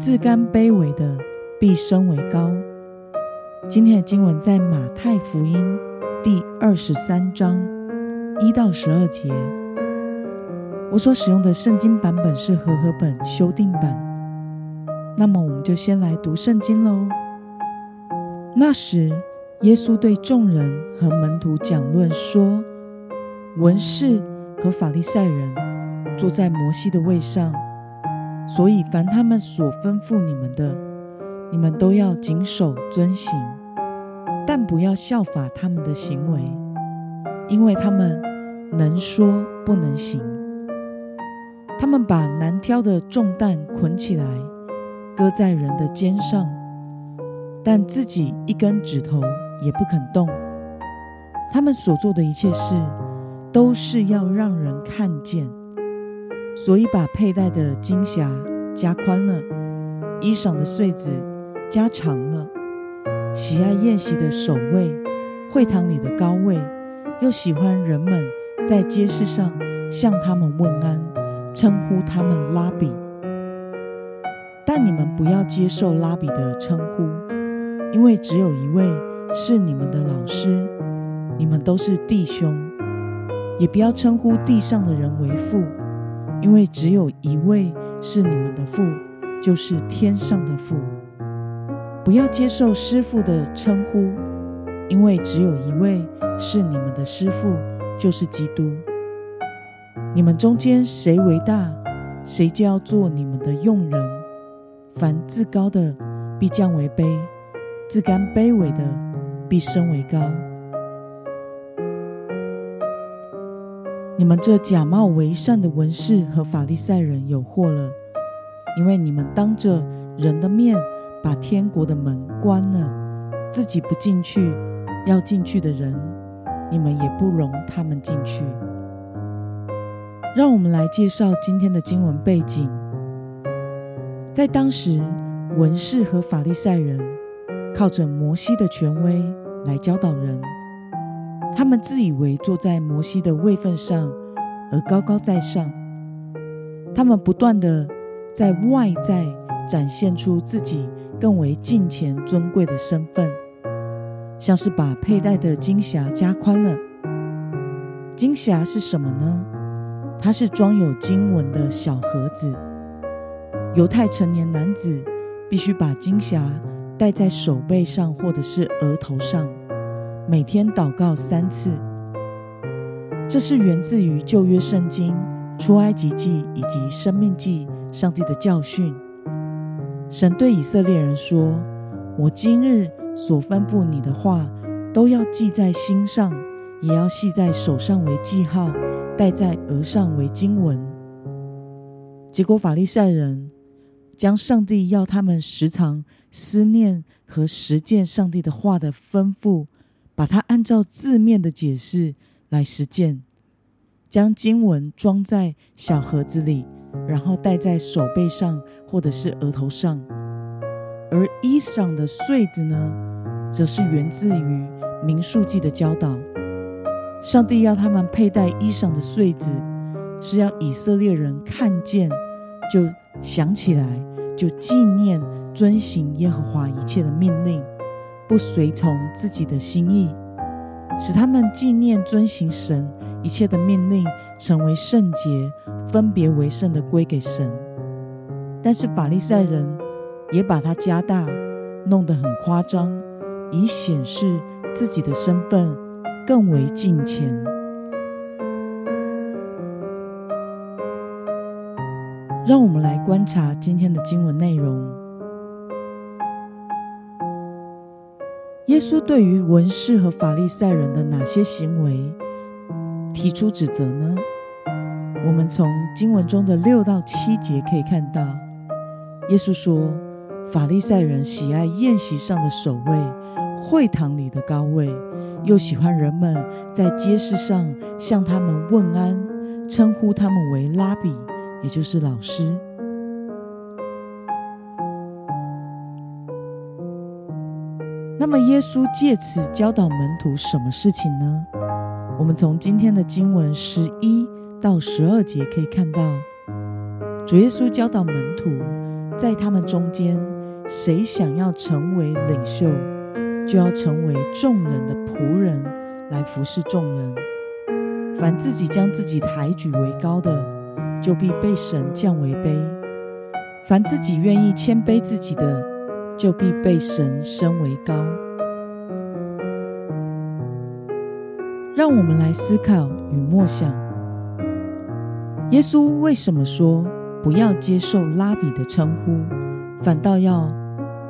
自甘卑微的，必升为高。今天的经文在马太福音第二十三章一到十二节。我所使用的圣经版本是和合本修订版。那么，我们就先来读圣经喽。那时，耶稣对众人和门徒讲论说：“文士和法利赛人坐在摩西的位上。”所以，凡他们所吩咐你们的，你们都要谨守遵行，但不要效法他们的行为，因为他们能说不能行。他们把难挑的重担捆起来，搁在人的肩上，但自己一根指头也不肯动。他们所做的一切事，都是要让人看见。所以把佩戴的金匣加宽了，衣裳的穗子加长了，喜爱宴席的守卫，会堂里的高位，又喜欢人们在街市上向他们问安，称呼他们拉比。但你们不要接受拉比的称呼，因为只有一位是你们的老师，你们都是弟兄。也不要称呼地上的人为父。因为只有一位是你们的父，就是天上的父。不要接受师傅的称呼，因为只有一位是你们的师傅，就是基督。你们中间谁为大，谁就要做你们的用人。凡自高的，必降为卑；自甘卑微的，必升为高。你们这假冒为善的文士和法利赛人有祸了，因为你们当着人的面把天国的门关了，自己不进去，要进去的人，你们也不容他们进去。让我们来介绍今天的经文背景。在当时，文士和法利赛人靠着摩西的权威来教导人。他们自以为坐在摩西的位份上而高高在上，他们不断的在外在展现出自己更为敬虔尊贵的身份，像是把佩戴的金匣加宽了。金匣是什么呢？它是装有经文的小盒子。犹太成年男子必须把金匣戴在手背上或者是额头上。每天祷告三次，这是源自于旧约圣经出埃及记以及生命记上帝的教训。神对以色列人说：“我今日所吩咐你的话，都要记在心上，也要系在手上为记号，戴在额上为经文。”结果法利赛人将上帝要他们时常思念和实践上帝的话的吩咐。把它按照字面的解释来实践，将经文装在小盒子里，然后戴在手背上或者是额头上。而衣裳的穗子呢，则是源自于民数记的教导。上帝要他们佩戴衣裳的穗子，是要以色列人看见就想起来，就纪念遵行耶和华一切的命令。不随从自己的心意，使他们纪念遵行神一切的命令，成为圣洁，分别为圣的归给神。但是法利赛人也把它加大，弄得很夸张，以显示自己的身份更为敬虔。让我们来观察今天的经文内容。耶稣对于文士和法利赛人的哪些行为提出指责呢？我们从经文中的六到七节可以看到，耶稣说，法利赛人喜爱宴席上的首位，会堂里的高位，又喜欢人们在街市上向他们问安，称呼他们为拉比，也就是老师。么，耶稣借此教导门徒什么事情呢？我们从今天的经文十一到十二节可以看到，主耶稣教导门徒，在他们中间，谁想要成为领袖，就要成为众人的仆人，来服侍众人。凡自己将自己抬举为高的，就必被神降为卑；凡自己愿意谦卑自己的，就必被神升为高。让我们来思考与默想：耶稣为什么说不要接受拉比的称呼，反倒要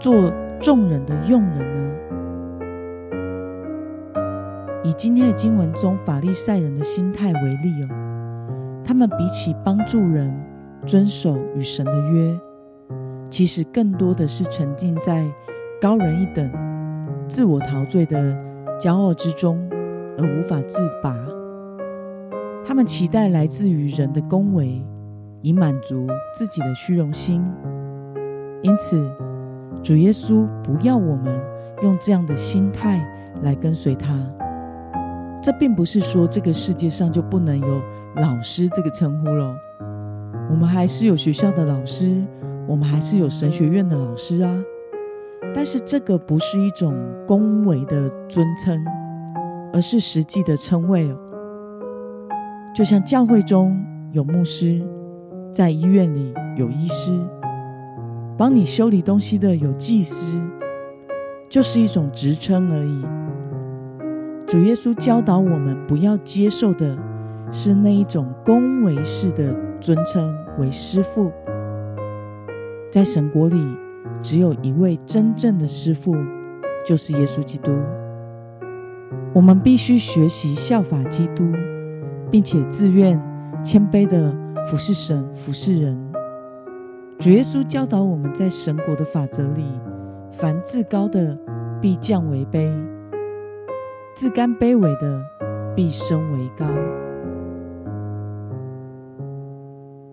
做众人的用人呢？以今天的经文中法利赛人的心态为例哦，他们比起帮助人、遵守与神的约，其实更多的是沉浸在高人一等、自我陶醉的骄傲之中。而无法自拔，他们期待来自于人的恭维，以满足自己的虚荣心。因此，主耶稣不要我们用这样的心态来跟随他。这并不是说这个世界上就不能有老师这个称呼了。我们还是有学校的老师，我们还是有神学院的老师啊。但是这个不是一种恭维的尊称。而是实际的称谓哦，就像教会中有牧师，在医院里有医师，帮你修理东西的有祭司，就是一种职称而已。主耶稣教导我们不要接受的是那一种恭维式的尊称为师傅。在神国里，只有一位真正的师傅，就是耶稣基督。我们必须学习效法基督，并且自愿谦卑的服侍神、服侍人。主耶稣教导我们在神国的法则里，凡自高的必降为卑，自甘卑微的必升为高。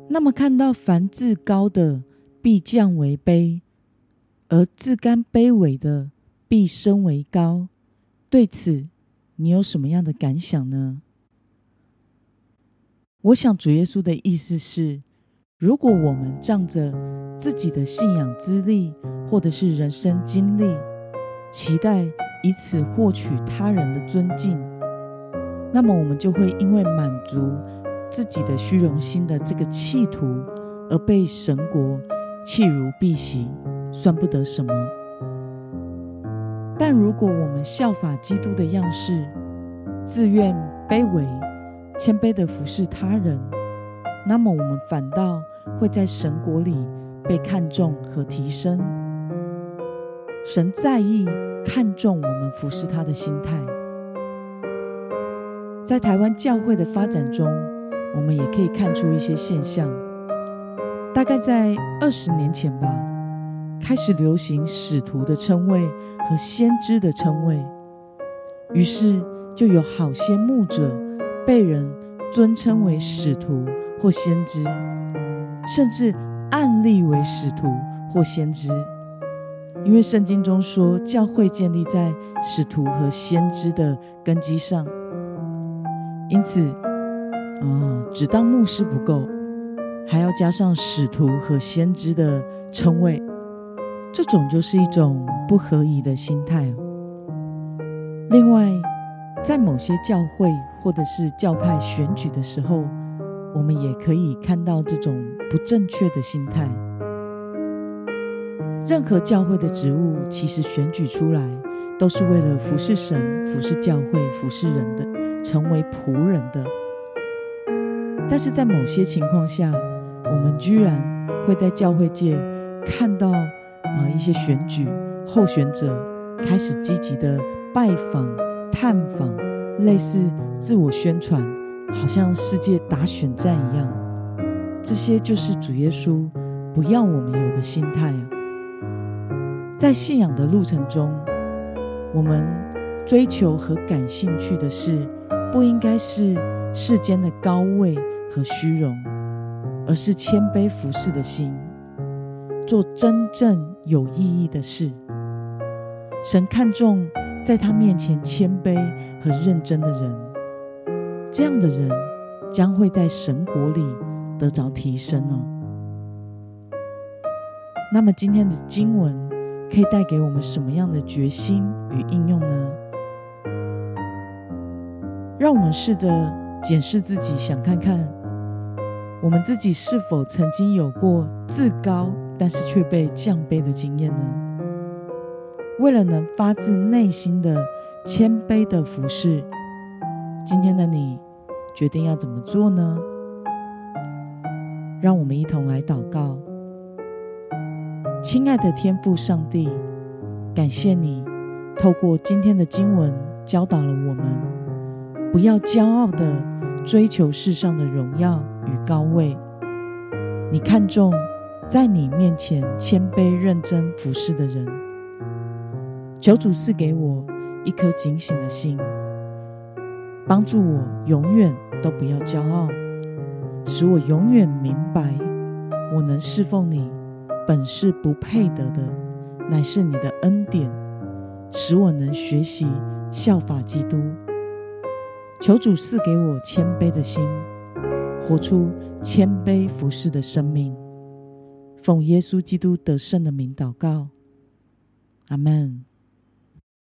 那么，看到凡自高的必降为卑，而自甘卑微的必升为高，对此。你有什么样的感想呢？我想主耶稣的意思是，如果我们仗着自己的信仰资历或者是人生经历，期待以此获取他人的尊敬，那么我们就会因为满足自己的虚荣心的这个企图，而被神国弃如敝屣，算不得什么。但如果我们效法基督的样式，自愿卑微、谦卑的服侍他人，那么我们反倒会在神国里被看重和提升。神在意、看重我们服侍他的心态。在台湾教会的发展中，我们也可以看出一些现象。大概在二十年前吧。开始流行使徒的称谓和先知的称谓，于是就有好些牧者被人尊称为使徒或先知，甚至暗立为使徒或先知。因为圣经中说，教会建立在使徒和先知的根基上，因此，嗯，只当牧师不够，还要加上使徒和先知的称谓。这种就是一种不合宜的心态。另外，在某些教会或者是教派选举的时候，我们也可以看到这种不正确的心态。任何教会的职务，其实选举出来都是为了服侍神、服侍教会、服侍人的，成为仆人的。但是在某些情况下，我们居然会在教会界看到。啊，一些选举候选者开始积极的拜访、探访，类似自我宣传，好像世界打选战一样。这些就是主耶稣不要我们有的心态啊。在信仰的路程中，我们追求和感兴趣的事，不应该是世间的高位和虚荣，而是谦卑服侍的心，做真正有意义的事。神看重在他面前谦卑和认真的人，这样的人将会在神国里得着提升哦。那么今天的经文。可以带给我们什么样的决心与应用呢？让我们试着检视自己，想看看我们自己是否曾经有过自高，但是却被降卑的经验呢？为了能发自内心的谦卑的服侍，今天的你决定要怎么做呢？让我们一同来祷告。亲爱的天父上帝，感谢你透过今天的经文教导了我们，不要骄傲的追求世上的荣耀与高位。你看重在你面前谦卑认真服侍的人。求主赐给我一颗警醒的心，帮助我永远都不要骄傲，使我永远明白我能侍奉你。本是不配得的，乃是你的恩典，使我能学习效法基督。求主赐给我谦卑的心，活出谦卑服侍的生命。奉耶稣基督得胜的名祷告，阿门。